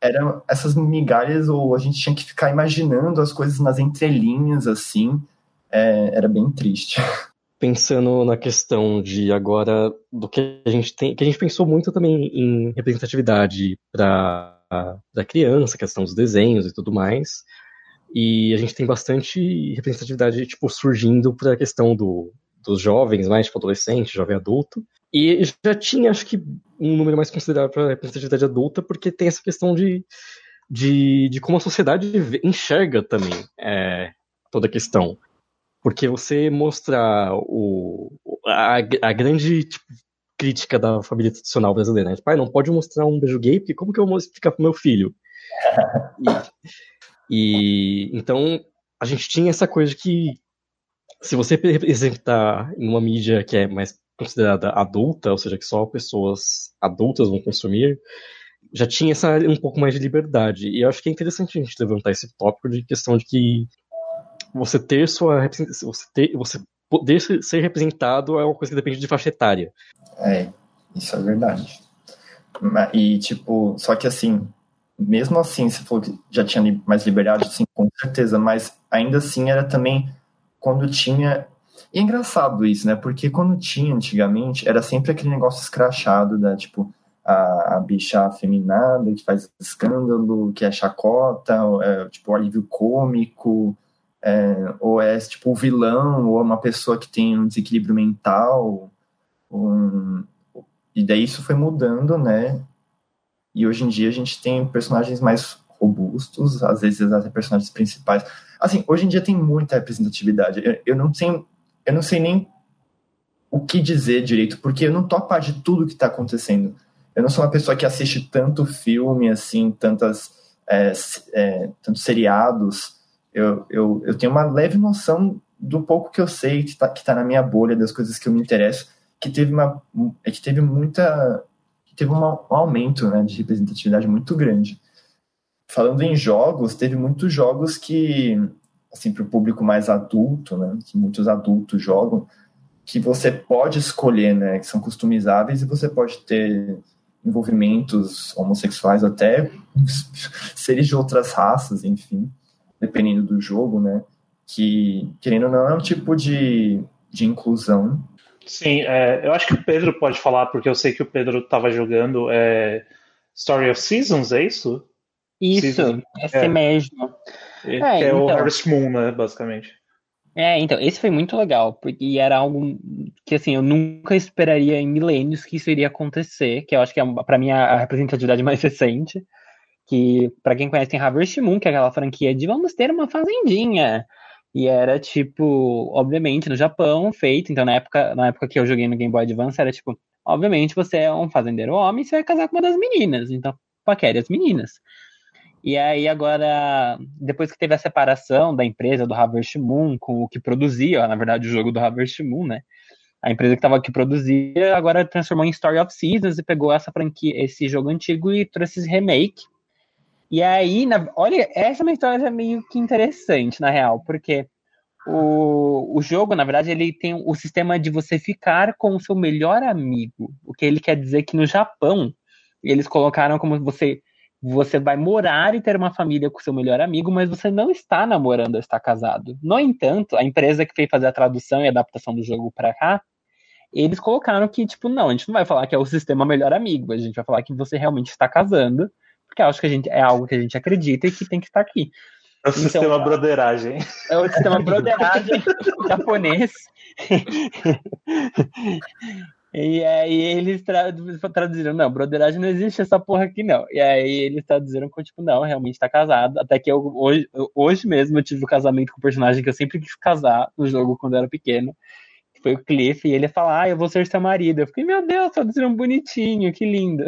eram essas migalhas, ou a gente tinha que ficar imaginando as coisas nas entrelinhas, assim, é, era bem triste. Pensando na questão de agora, do que a gente tem, que a gente pensou muito também em representatividade para da criança, questão dos desenhos e tudo mais. E a gente tem bastante representatividade tipo surgindo para a questão do dos jovens, mais tipo adolescente, jovem adulto. E já tinha, acho que, um número mais considerável para representatividade adulta, porque tem essa questão de, de, de como a sociedade enxerga também é, toda a questão. Porque você mostrar o, a, a grande tipo, crítica da família tradicional brasileira, né? Pai, não pode mostrar um beijo gay, porque como que eu vou explicar pro meu filho? e, e então a gente tinha essa coisa que se você representar em uma mídia que é mais considerada adulta, ou seja, que só pessoas adultas vão consumir, já tinha essa um pouco mais de liberdade. E eu acho que é interessante a gente levantar esse tópico de questão de que você ter sua você ter você poder ser representado é uma coisa que depende de faixa etária. É, isso é verdade. E tipo, só que assim, mesmo assim, você falou que já tinha mais liberdade, sim, com certeza, mas ainda assim era também quando tinha. E é engraçado isso, né? Porque quando tinha antigamente, era sempre aquele negócio escrachado da, tipo, a, a bicha afeminada que faz escândalo, que é chacota, é, tipo, alívio cômico, é, ou é, tipo, o vilão, ou uma pessoa que tem um desequilíbrio mental. Um... E daí isso foi mudando, né? E hoje em dia a gente tem personagens mais robustos, às vezes até personagens principais. Assim, hoje em dia tem muita representatividade. Eu, eu não tenho, eu não sei nem o que dizer direito, porque eu não tô a par de tudo que está acontecendo. Eu não sou uma pessoa que assiste tanto filme, assim, tantas, é, é, tantos seriados. Eu, eu, eu tenho uma leve noção do pouco que eu sei, que está que tá na minha bolha, das coisas que eu me interesso, que teve, uma, é que teve muita. Que teve um aumento né, de representatividade muito grande. Falando em jogos, teve muitos jogos que, assim, para o público mais adulto, né, que muitos adultos jogam, que você pode escolher, né, que são customizáveis e você pode ter envolvimentos homossexuais até seres de outras raças, enfim, dependendo do jogo, né, que, querendo ou não, é um tipo de, de inclusão. Sim, é, eu acho que o Pedro pode falar, porque eu sei que o Pedro estava jogando é, Story of Seasons, é isso? Isso, Season, esse é. mesmo. É, é, é então, o Harvest Moon, né, basicamente. É, então, esse foi muito legal, porque era algo que, assim, eu nunca esperaria em milênios que isso iria acontecer, que eu acho que é, para mim, a representatividade mais recente, que, para quem conhece, tem Harvest Moon, que é aquela franquia de vamos ter uma fazendinha, e era, tipo, obviamente, no Japão, feito, então, na época, na época que eu joguei no Game Boy Advance, era, tipo, obviamente, você é um fazendeiro homem, você vai casar com uma das meninas, então, paquere as meninas. E aí agora, depois que teve a separação da empresa do Harvest Moon com o que produzia, na verdade o jogo do Harvest Moon, né? A empresa que estava que produzia agora transformou em Story of Seasons e pegou essa franquia, esse jogo antigo e trouxe esse remake. E aí, na, olha, essa é uma história meio que interessante, na real, porque o, o jogo, na verdade, ele tem o sistema de você ficar com o seu melhor amigo. O que ele quer dizer que no Japão, eles colocaram como você você vai morar e ter uma família com seu melhor amigo, mas você não está namorando ou está casado. No entanto, a empresa que fez fazer a tradução e adaptação do jogo para cá, eles colocaram que, tipo, não, a gente não vai falar que é o sistema melhor amigo, a gente vai falar que você realmente está casando, porque acho que a gente é algo que a gente acredita e que tem que estar aqui. É o então, sistema broderagem. É o sistema broderagem japonês. E aí eles traduziram, não, broderagem não existe essa porra aqui, não. E aí eles traduziram com, tipo, não, realmente tá casado. Até que eu, hoje, hoje mesmo eu tive um casamento com o um personagem que eu sempre quis casar no jogo quando eu era pequeno. Que foi o Cliff, e ele fala, ah, eu vou ser seu marido. Eu fiquei, meu Deus, traduziram bonitinho, que lindo.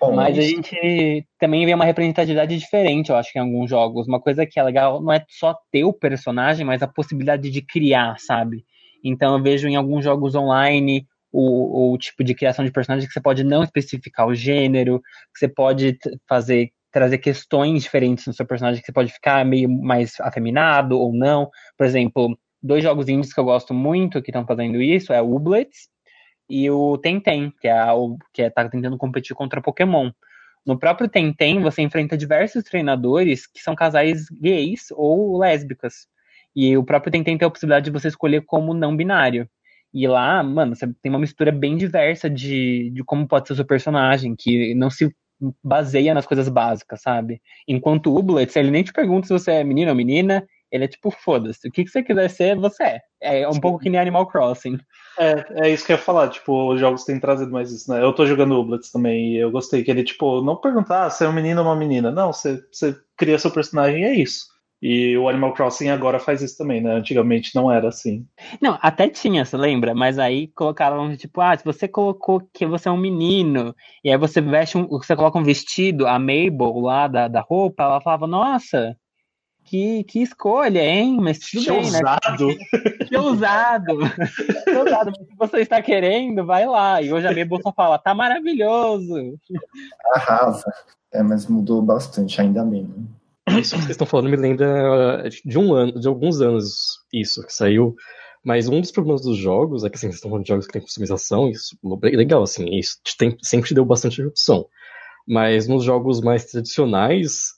Bom, Mas a gente também vê uma representatividade diferente, eu acho, que em alguns jogos. Uma coisa que é legal não é só ter o personagem, mas a possibilidade de criar, sabe? Então eu vejo em alguns jogos online o, o tipo de criação de personagem que você pode não especificar o gênero, que você pode fazer trazer questões diferentes no seu personagem, que você pode ficar meio mais afeminado ou não. Por exemplo, dois jogos indies que eu gosto muito que estão fazendo isso é o Ublets e o Tenten, que é o que é, tá tentando competir contra Pokémon. No próprio Tenten, você enfrenta diversos treinadores que são casais gays ou lésbicas. E o próprio Tenten tem a possibilidade de você escolher como não binário. E lá, mano, você tem uma mistura bem diversa de, de como pode ser o seu personagem, que não se baseia nas coisas básicas, sabe? Enquanto o Blitz, ele nem te pergunta se você é menino ou menina, ele é tipo, foda-se, o que, que você quiser ser, você é. É um pouco que nem Animal Crossing. É, é isso que eu ia falar, tipo, os jogos têm trazido mais isso, né? Eu tô jogando o Blitz também e eu gostei que ele, tipo, não perguntar se é um menino ou uma menina, não, você, você cria seu personagem e é isso. E o Animal Crossing agora faz isso também, né? Antigamente não era assim. Não, até tinha, você lembra? Mas aí colocaram, tipo, ah, se você colocou que você é um menino, e aí você veste um, você coloca um vestido, a Mabel lá da, da roupa, ela falava, nossa, que, que escolha, hein? Mas tudo que bem, ousado. né? Que ousado. que ousado. Se você está querendo, vai lá. E hoje a Mabel só fala, tá maravilhoso. Arrasa. É, mas mudou bastante, ainda bem. Né? Isso que vocês estão falando me lembra de um ano, de alguns anos isso que saiu. Mas um dos problemas dos jogos é que assim, vocês estão falando de jogos que tem customização, isso é legal, assim, isso tem, sempre deu bastante opção. Mas nos jogos mais tradicionais,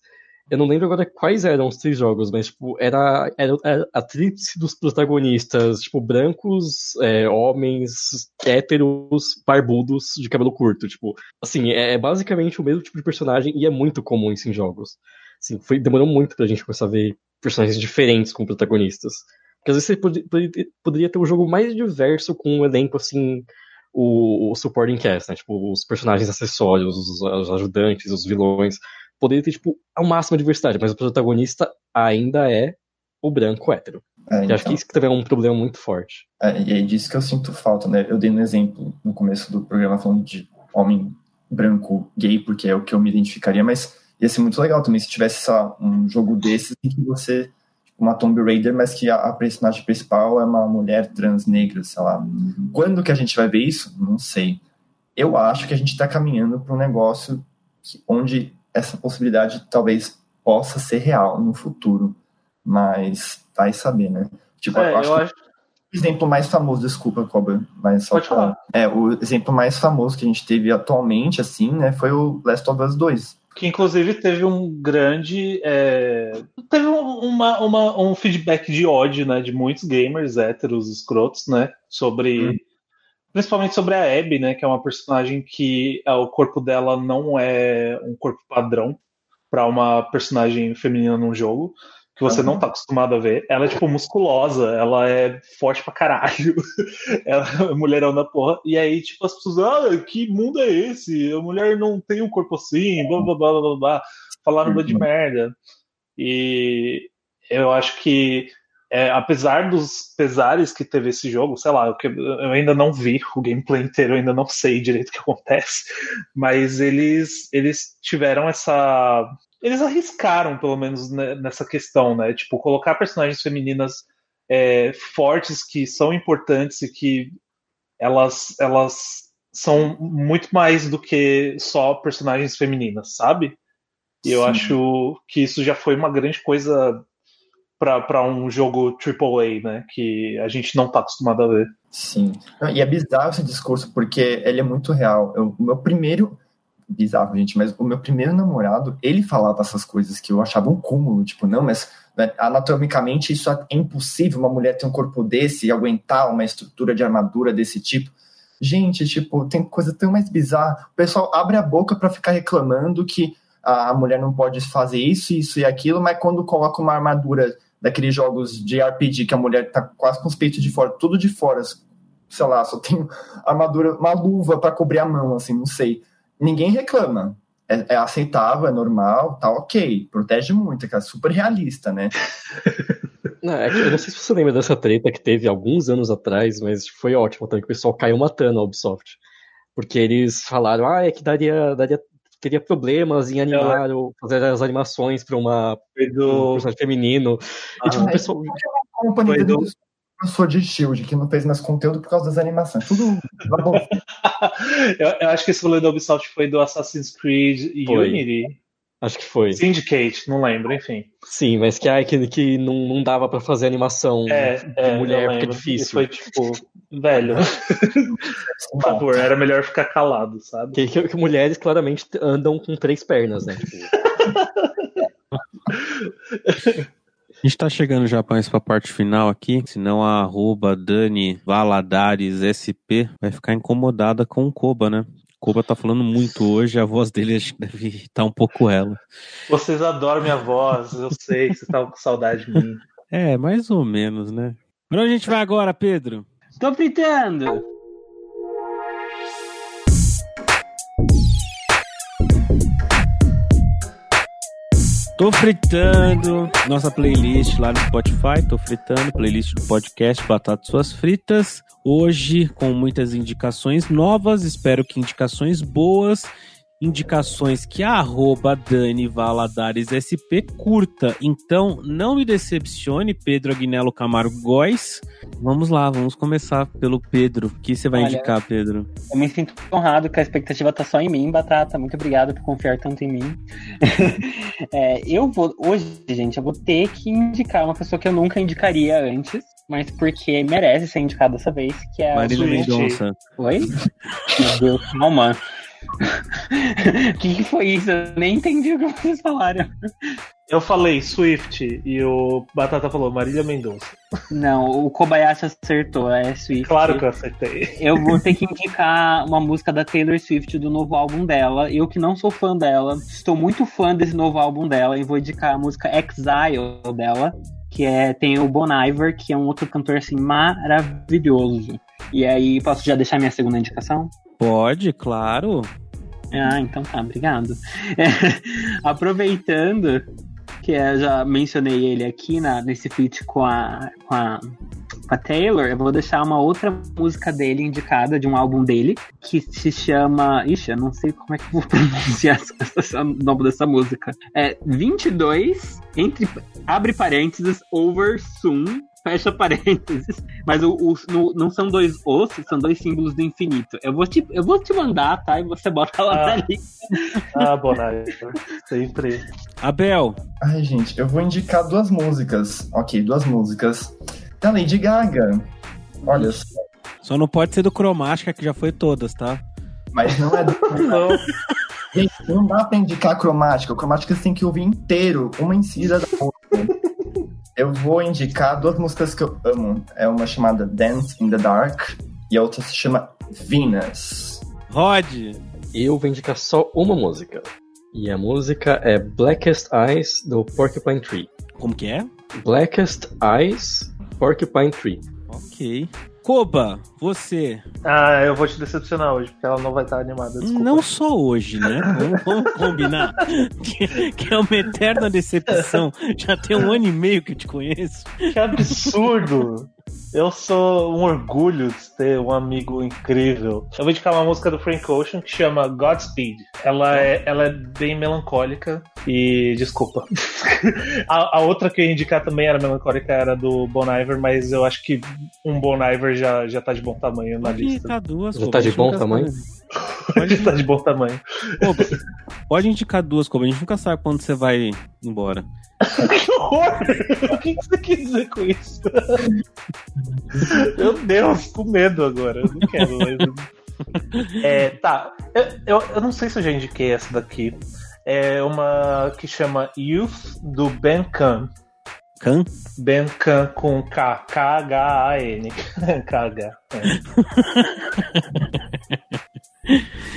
eu não lembro agora quais eram os três jogos, mas tipo, era, era, era a tríplice dos protagonistas, tipo, brancos, é, homens, héteros, barbudos, de cabelo curto. Tipo, assim, é, é basicamente o mesmo tipo de personagem e é muito comum isso em jogos. Assim, foi, demorou muito pra gente começar a ver personagens diferentes como protagonistas. Porque às vezes você poderia, poderia ter um jogo mais diverso com um elenco, assim, o, o supporting cast, né? Tipo, os personagens acessórios, os, os ajudantes, os vilões. Poderia ter, tipo, ao máximo diversidade, mas o protagonista ainda é o branco hétero. É, então, acho que isso também é um problema muito forte. É, e é disso que eu sinto falta, né? Eu dei um exemplo no começo do programa falando de homem branco gay, porque é o que eu me identificaria, mas ia ser muito legal também se tivesse, um jogo desses em que você uma Tomb Raider, mas que a, a, personagem principal é uma mulher trans negra, sei lá. Quando que a gente vai ver isso? Não sei. Eu acho que a gente está caminhando para um negócio que, onde essa possibilidade talvez possa ser real no futuro, mas vai saber, né? Tipo, é, eu acho, eu acho... o exemplo mais famoso, desculpa, Cobra, mas só Pode falar. É, o exemplo mais famoso que a gente teve atualmente, assim, né, foi o Last of Us 2 que inclusive teve um grande. É... teve uma, uma, um feedback de ódio, né? De muitos gamers héteros, escrotos, né? Sobre. Hum. Principalmente sobre a Abby, né? Que é uma personagem que é, o corpo dela não é um corpo padrão para uma personagem feminina num jogo que você uhum. não tá acostumado a ver. Ela é, tipo, musculosa, ela é forte pra caralho. ela é mulherão da porra. E aí, tipo, as pessoas, ah, que mundo é esse? A mulher não tem um corpo assim, blá blá blá blá blá. Falaram uhum. de merda. E eu acho que, é, apesar dos pesares que teve esse jogo, sei lá, eu, eu ainda não vi o gameplay inteiro, eu ainda não sei direito o que acontece, mas eles, eles tiveram essa eles arriscaram, pelo menos, né, nessa questão, né? Tipo, colocar personagens femininas é, fortes que são importantes e que elas, elas são muito mais do que só personagens femininas, sabe? E eu acho que isso já foi uma grande coisa para um jogo AAA, né? Que a gente não tá acostumado a ver. Sim. E é bizarro esse discurso, porque ele é muito real. Eu, o meu primeiro bizarro, gente, mas o meu primeiro namorado, ele falava essas coisas que eu achava um cúmulo, tipo, não, mas né, anatomicamente isso é impossível uma mulher ter um corpo desse e aguentar uma estrutura de armadura desse tipo. Gente, tipo, tem coisa tão mais bizarra. O pessoal abre a boca para ficar reclamando que a mulher não pode fazer isso, isso e aquilo, mas quando coloca uma armadura daqueles jogos de RPG que a mulher tá quase com os peitos de fora, tudo de fora, sei lá, só tem armadura, uma luva para cobrir a mão, assim, não sei ninguém reclama. É, é, aceitável, é normal, tá ok. Protege muito, que é super realista, né? Não, é que, eu não sei se você lembra dessa treta que teve alguns anos atrás, mas foi ótimo também, que o pessoal caiu matando a Ubisoft. Porque eles falaram, ah, é que daria, daria teria problemas em animar ou fazer as animações para uma do... um personagem feminino. Ah, e tipo, o pessoal. Foi do professor de Shield, que não fez mais conteúdo por causa das animações. Tudo eu, eu, acho que esse rolê da Ubisoft foi do Assassin's Creed foi. Unity. Acho que foi. Syndicate, não lembro, enfim. Sim, mas que, ai, que, que não, não dava para fazer animação é, de é, mulher, porque é difícil. E foi tipo, velho. Por favor, era melhor ficar calado, sabe? Que, que, que mulheres claramente andam com três pernas, né? A gente tá chegando já para a parte final aqui, senão a arroba Dani Valadares SP vai ficar incomodada com o Koba, né? O Koba tá falando muito hoje, a voz dele acho que deve estar tá um pouco ela. Vocês adoram minha voz, eu sei que vocês estavam com saudade de mim. É, mais ou menos, né? Pra onde a gente vai agora, Pedro? Tô fritando! Tô fritando nossa playlist lá no Spotify, tô fritando playlist do podcast Batatas Suas Fritas. Hoje com muitas indicações novas, espero que indicações boas indicações que a arroba Dani Valadares SP curta. Então, não me decepcione, Pedro Agnello Camargo Góes. Vamos lá, vamos começar pelo Pedro. O que você vai Olha, indicar, Pedro? Eu me sinto honrado que a expectativa tá só em mim, Batata. Muito obrigado por confiar tanto em mim. é, eu vou, hoje, gente, eu vou ter que indicar uma pessoa que eu nunca indicaria antes, mas porque merece ser indicada dessa vez, que é Marília Mendonça. Oi? Meu Deus, calma. O que, que, foi isso? Eu nem entendi o que vocês falaram. Eu falei Swift e o Batata falou Marília Mendonça. Não, o Kobayashi acertou, é Swift. Claro que eu acertei. Eu vou ter que indicar uma música da Taylor Swift do novo álbum dela. Eu que não sou fã dela, estou muito fã desse novo álbum dela e vou indicar a música Exile dela, que é tem o Bon Iver, que é um outro cantor assim maravilhoso. E aí, posso já deixar minha segunda indicação? Pode, claro. Ah, então tá, obrigado. É, aproveitando que eu já mencionei ele aqui na, nesse feat com a, com a com a Taylor, eu vou deixar uma outra música dele indicada, de um álbum dele, que se chama. Ixi, eu não sei como é que eu vou pronunciar o nome dessa música. É 22, entre. Abre parênteses, over soon, fecha parênteses. Mas o, o no, não são dois ossos, são dois símbolos do infinito. Eu vou te, eu vou te mandar, tá? E você bota lá Ah. na lista. Ah, Bonai, sempre. Abel, Ai, gente, eu vou indicar duas músicas. Ok, duas músicas. Da Lady Gaga. Olha só. só não pode ser do Cromática, que já foi todas, tá? Mas não é do. Não. Gente, não dá pra indicar cromática. Cromática você tem que ouvir inteiro, uma em seguida da outra. Eu vou indicar duas músicas que eu amo. É uma chamada Dance in the Dark e a outra se chama Venus. Rod, Eu vou indicar só uma música. E a música é Blackest Eyes, do Porcupine Tree. como que é? Blackest Eyes, Porcupine Tree. Ok. Koba, você. Ah, eu vou te decepcionar hoje, porque ela não vai estar animada. Desculpa. Não só hoje, né? Vamos, vamos combinar. Que, que é uma eterna decepção. Já tem um ano e meio que eu te conheço. Que absurdo! Eu sou um orgulho de ter um amigo incrível. Eu vou indicar uma música do Frank Ocean que chama Godspeed. Ela é, ela é bem melancólica e. Desculpa. a, a outra que eu ia indicar também era melancólica, era do Bon Iver, mas eu acho que um Bon Iver já, já tá de bom tamanho na lista. indicar duas. Já tá de bom tamanho? Pode estar de bom tamanho. Koba, pode indicar duas, Koba. A gente nunca sabe quando você vai embora. Que horror! O que você quis dizer com isso? Meu Deus, com medo agora. Eu não quero mais. É, tá. Eu, eu, eu não sei se eu já indiquei essa daqui. É uma que chama Youth do Ben Khan. Can? Ben Khan com K. K-H-A-N. K-H.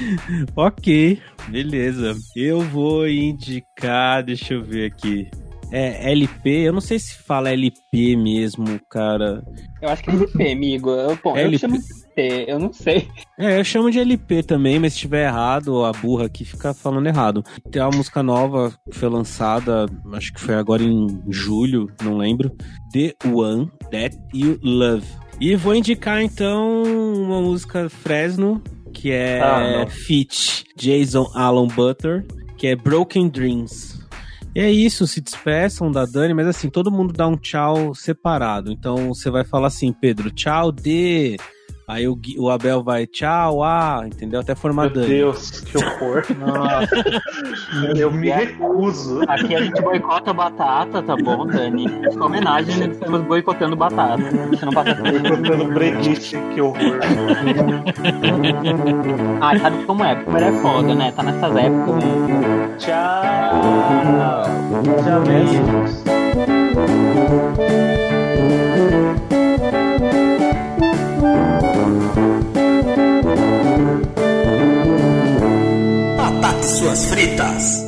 Ok, beleza. Eu vou indicar, deixa eu ver aqui. É LP, eu não sei se fala LP mesmo, cara. Eu acho que é LP, amigo. Eu, bom, eu LP. chamo de LP, eu não sei. É, eu chamo de LP também, mas se estiver errado, a burra aqui fica falando errado. Tem uma música nova que foi lançada, acho que foi agora em julho, não lembro. The One That You Love. E vou indicar então uma música Fresno, que é Ah. Feat Jason Alan Butter, que é Broken Dreams. E é isso, se despeçam da Dani, mas assim, todo mundo dá um tchau separado. Então você vai falar assim, Pedro, tchau de. Aí o, o Abel vai tchau, ah, entendeu? Até formar Meu Dani. Deus, que horror. Nossa. Eu me recuso. Aqui a gente boicota batata, tá bom, Dani? Em homenagem, estamos boicotando batata. Você não passa Botando breguice, que horror. Ah, sabe como é? Primeiro é foda, né? Tá nessas épocas. né? Tchau. Tchau, amigos. Fritas.